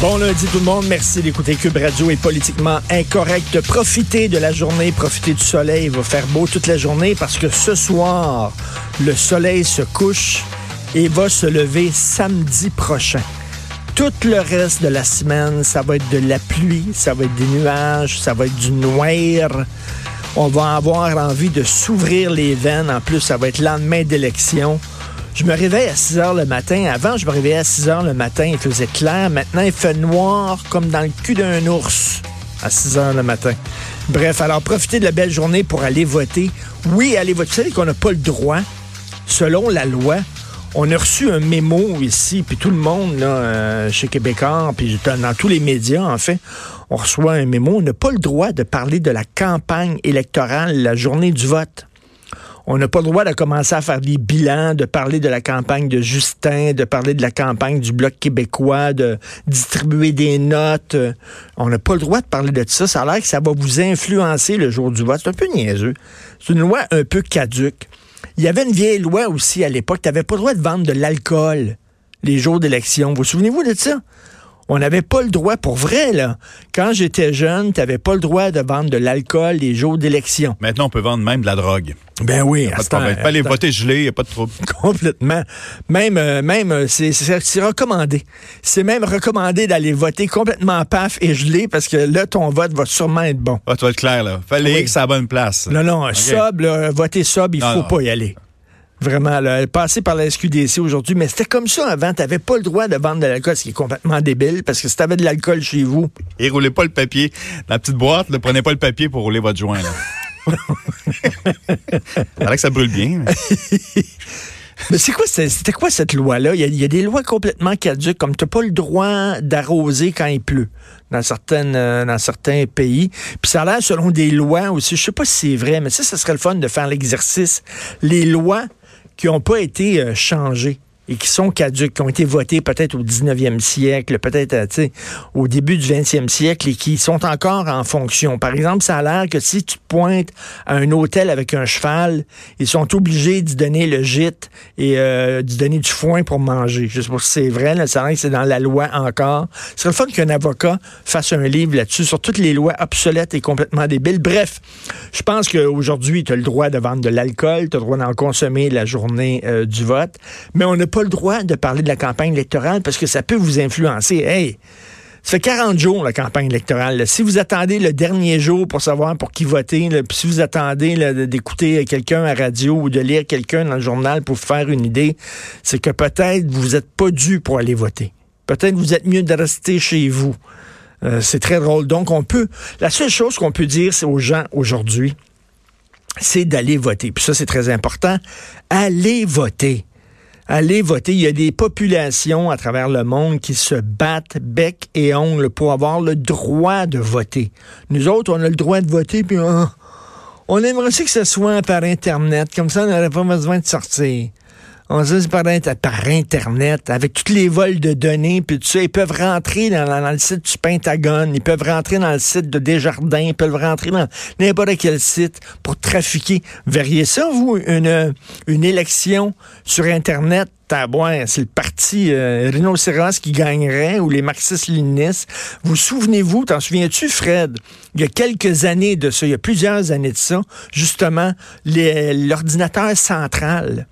Bon lundi tout le monde, merci d'écouter Cube Radio est politiquement incorrect. Profitez de la journée, profitez du soleil, il va faire beau toute la journée parce que ce soir, le soleil se couche et va se lever samedi prochain. Tout le reste de la semaine, ça va être de la pluie, ça va être des nuages, ça va être du noir. On va avoir envie de s'ouvrir les veines. En plus, ça va être lendemain d'élection. Je me réveille à 6 heures le matin. Avant, je me réveillais à 6 heures le matin. Il faisait clair. Maintenant, il fait noir comme dans le cul d'un ours à 6 heures le matin. Bref, alors profitez de la belle journée pour aller voter. Oui, allez voter. Vous qu'on n'a pas le droit, selon la loi, on a reçu un mémo ici, puis tout le monde, là, euh, chez Québécois, puis dans tous les médias, en fait, on reçoit un mémo. On n'a pas le droit de parler de la campagne électorale la journée du vote. On n'a pas le droit de commencer à faire des bilans, de parler de la campagne de Justin, de parler de la campagne du Bloc québécois, de distribuer des notes. On n'a pas le droit de parler de ça. Ça a l'air que ça va vous influencer le jour du vote. C'est un peu niaiseux. C'est une loi un peu caduque. Il y avait une vieille loi aussi à l'époque. Tu n'avais pas le droit de vendre de l'alcool les jours d'élection. Vous, vous souvenez-vous de ça? On n'avait pas le droit, pour vrai, là. Quand j'étais jeune, tu n'avais pas le droit de vendre de l'alcool les jours d'élection. Maintenant, on peut vendre même de la drogue. Ben oui. Pas de problème. Pas aller voter gelé, il n'y a pas de trouble. Complètement. Même, euh, même euh, c'est recommandé. C'est même recommandé d'aller voter complètement paf et gelé parce que là, ton vote va sûrement être bon. Ah, tu vas être clair, là. Fallait que ça à bonne place. Non, non, okay. sub, là, voter sub, il ne faut pas y aller. Vraiment, là, elle passait par la SQDC aujourd'hui, mais c'était comme ça avant. Tu n'avais pas le droit de vendre de l'alcool, ce qui est complètement débile, parce que si tu avais de l'alcool chez vous. Et roulez pas le papier. La petite boîte, ne prenez pas le papier pour rouler votre joint. Là. que ça brûle bien. Mais c'est quoi, c'était quoi cette loi-là? Il, y, a, des lois complètement caduques, comme tu n'as pas le droit d'arroser quand il pleut dans, certaines, euh, dans certains pays. Puis ça a l'air selon des lois aussi. Je sais pas si c'est vrai, mais ça, ça serait le fun de faire l'exercice. Les lois qui n'ont pas été euh, changés et qui sont caduques, qui ont été votés peut-être au 19e siècle, peut-être euh, au début du 20e siècle et qui sont encore en fonction. Par exemple, ça a l'air que si tu pointes à un hôtel avec un cheval, ils sont obligés d'y donner le gîte et euh, d'y donner du foin pour manger. Je sais pas si c'est vrai, là, ça a l'air que c'est dans la loi encore. Ce serait le fun qu'un avocat fasse un livre là-dessus sur toutes les lois obsolètes et complètement débiles. Bref, je pense qu'aujourd'hui, tu as le droit de vendre de l'alcool, tu as le droit d'en consommer la journée euh, du vote, mais on n'a le droit de parler de la campagne électorale parce que ça peut vous influencer. Hey, ça fait 40 jours, la campagne électorale. Si vous attendez le dernier jour pour savoir pour qui voter, puis si vous attendez d'écouter quelqu'un à radio ou de lire quelqu'un dans le journal pour faire une idée, c'est que peut-être vous n'êtes pas dû pour aller voter. Peut-être vous êtes mieux de rester chez vous. Euh, c'est très drôle. Donc, on peut. La seule chose qu'on peut dire, aux gens aujourd'hui, c'est d'aller voter. Puis ça, c'est très important. Allez voter. Allez voter. Il y a des populations à travers le monde qui se battent bec et ongle pour avoir le droit de voter. Nous autres, on a le droit de voter, puis on, on aimerait aussi que ce soit par Internet. Comme ça, on n'aurait pas besoin de sortir. On se par, par Internet, avec tous les vols de données, puis tout ça, ils peuvent rentrer dans, dans, le site du Pentagone, ils peuvent rentrer dans le site de Desjardins, ils peuvent rentrer dans n'importe quel site pour trafiquer. Verriez ça, vous, une, une élection sur Internet? C'est le parti euh, rhinocéros qui gagnerait ou les marxistes-léninistes. Vous souvenez-vous, t'en souviens-tu, Fred? Il y a quelques années de ça, il y a plusieurs années de ça, justement, l'ordinateur central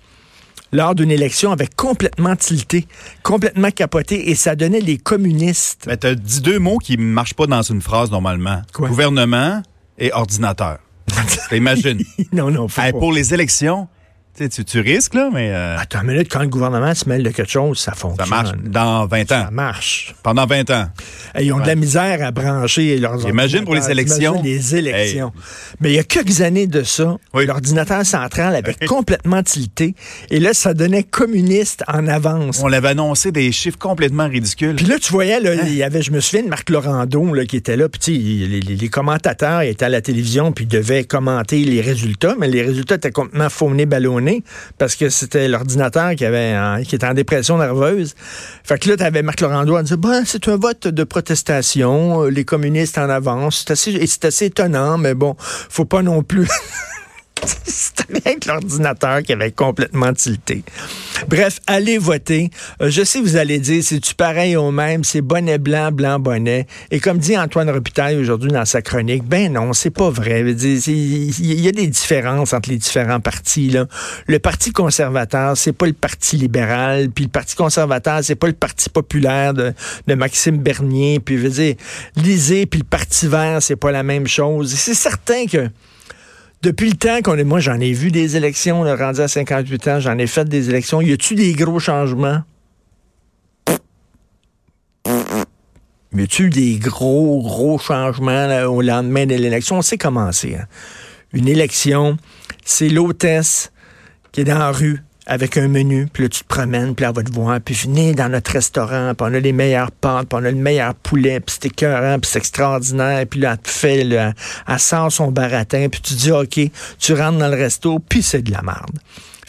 lors d'une élection avait complètement tilté, complètement capoté, et ça donnait les communistes. Mais tu as dit deux mots qui ne marchent pas dans une phrase normalement. Gouvernement et ordinateur. Imagine. non, non, faut Pour les élections, tu, tu, risques, là, mais. Euh... Attends une minute, quand le gouvernement se mêle de quelque chose, ça fonctionne. Ça marche dans 20 ans. Ça marche. Pendant 20 ans. ils ont de la misère à brancher leurs Imagine pour les élections. les élections. Mais il y a quelques années de ça, l'ordinateur central avait complètement tilté. Et là, ça donnait communiste en avance. On l'avait annoncé des chiffres complètement ridicules. Puis là, tu voyais, là, hein? il y avait, je me souviens de Marc Laurando là, qui était là. Puis les, commentateurs étaient à la télévision puis devaient commenter les résultats. Mais les résultats étaient complètement faunés, ballonnés parce que c'était l'ordinateur qui avait qui était en dépression nerveuse. Fait que là, tu avais Marc Laurando à dire bah, c'est un vote de protestation, euh, les communistes en avance. C'est assez, assez étonnant, mais bon, faut pas non plus. C'était rien que l'ordinateur qui avait complètement tilté. Bref, allez voter. Euh, je sais, vous allez dire, c'est-tu pareil au même? C'est bonnet blanc, blanc bonnet. Et comme dit Antoine Robitaille aujourd'hui dans sa chronique, ben non, c'est pas vrai. Il y a des différences entre les différents partis. Là. Le Parti conservateur, c'est pas le Parti libéral, puis le Parti conservateur, c'est pas le Parti populaire de, de Maxime Bernier, puis je veux dire, lisez, puis le Parti vert, c'est pas la même chose. C'est certain que depuis le temps qu'on est, moi j'en ai vu des élections, on a rendu à 58 ans, j'en ai fait des élections. Y a-tu des gros changements? Y a-tu des gros, gros changements au lendemain de l'élection? On sait comment c'est. Hein. Une élection, c'est l'hôtesse qui est dans la rue avec un menu, puis là, tu te promènes, puis là, elle va te voir, puis venez dans notre restaurant, puis on a les meilleures pâtes, puis on a le meilleur poulet, puis c'est écœurant, puis c'est extraordinaire, puis là, elle te fait, là, elle sort son baratin, puis tu dis, OK, tu rentres dans le resto, puis c'est de la merde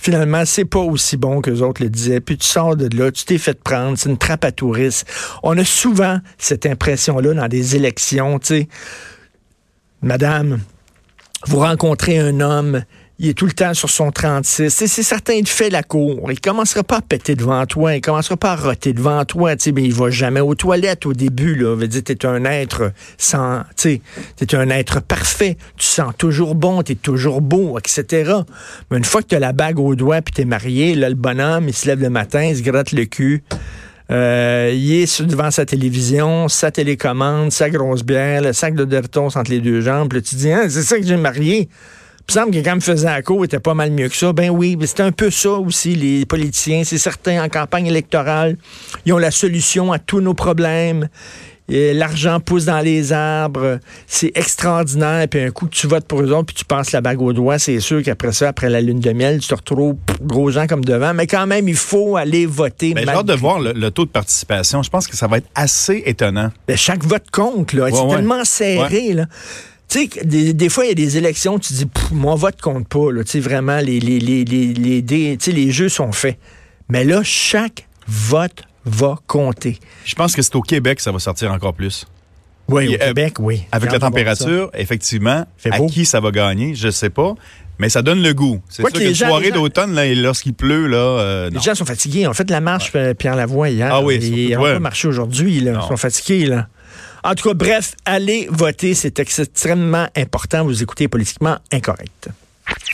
finalement, c'est pas aussi bon que les autres le disaient. Puis tu sors de là, tu t'es fait prendre, c'est une trappe à touristes. On a souvent cette impression-là dans des élections, tu sais. Madame, vous rencontrez un homme, il est tout le temps sur son 36. C'est certain, il fait la cour. Il commencera pas à péter devant toi. Il commencera pas à roter devant toi. Tu mais il va jamais aux toilettes au début. Là. Veut dire, t'es un être sans, tu es un être parfait. Tu sens toujours bon, tu es toujours beau, etc. Mais une fois que as la bague au doigt puis t'es marié, là, le bonhomme, il se lève le matin, il se gratte le cul. Euh, il est devant sa télévision, sa télécommande, sa grosse bière, le sac de Dertos entre les deux jambes. Puis là, tu dis, hein, c'est ça que j'ai marié. Il me semble que quand me faisait à court, était pas mal mieux que ça. Ben oui, mais c'est un peu ça aussi, les politiciens. C'est certain, en campagne électorale, ils ont la solution à tous nos problèmes. L'argent pousse dans les arbres. C'est extraordinaire. Puis un coup que tu votes pour eux autres, puis tu passes la bague au doigt, c'est sûr qu'après ça, après la lune de miel, tu te retrouves gros gens comme devant. Mais quand même, il faut aller voter. Mais j'ai hâte de voir le, taux de participation. Je pense que ça va être assez étonnant. Ben, chaque vote compte. là. c'est tellement serré. Là. Tu sais, des, fois, il y a des élections, tu dis, mon vote compte pas. Tu sais, vraiment, les, les, les, les, les jeux sont faits. Mais là, chaque vote va compter. Je pense que c'est au Québec que ça va sortir encore plus. Oui, au Québec, oui. Avec la température, effectivement, à qui ça va gagner, je sais pas. Mais ça donne le goût. C'est sûr que les soirée d'automne, lorsqu'il pleut, là. Euh, les gens sont fatigués. On fait la marche euh, Pierre Lavoie hier. Ah oui, Ils n'ont pas marché aujourd'hui. Ils sont fatigués, là. En tout cas, bref, allez voter, c'est extrêmement important. Vous écoutez politiquement incorrect.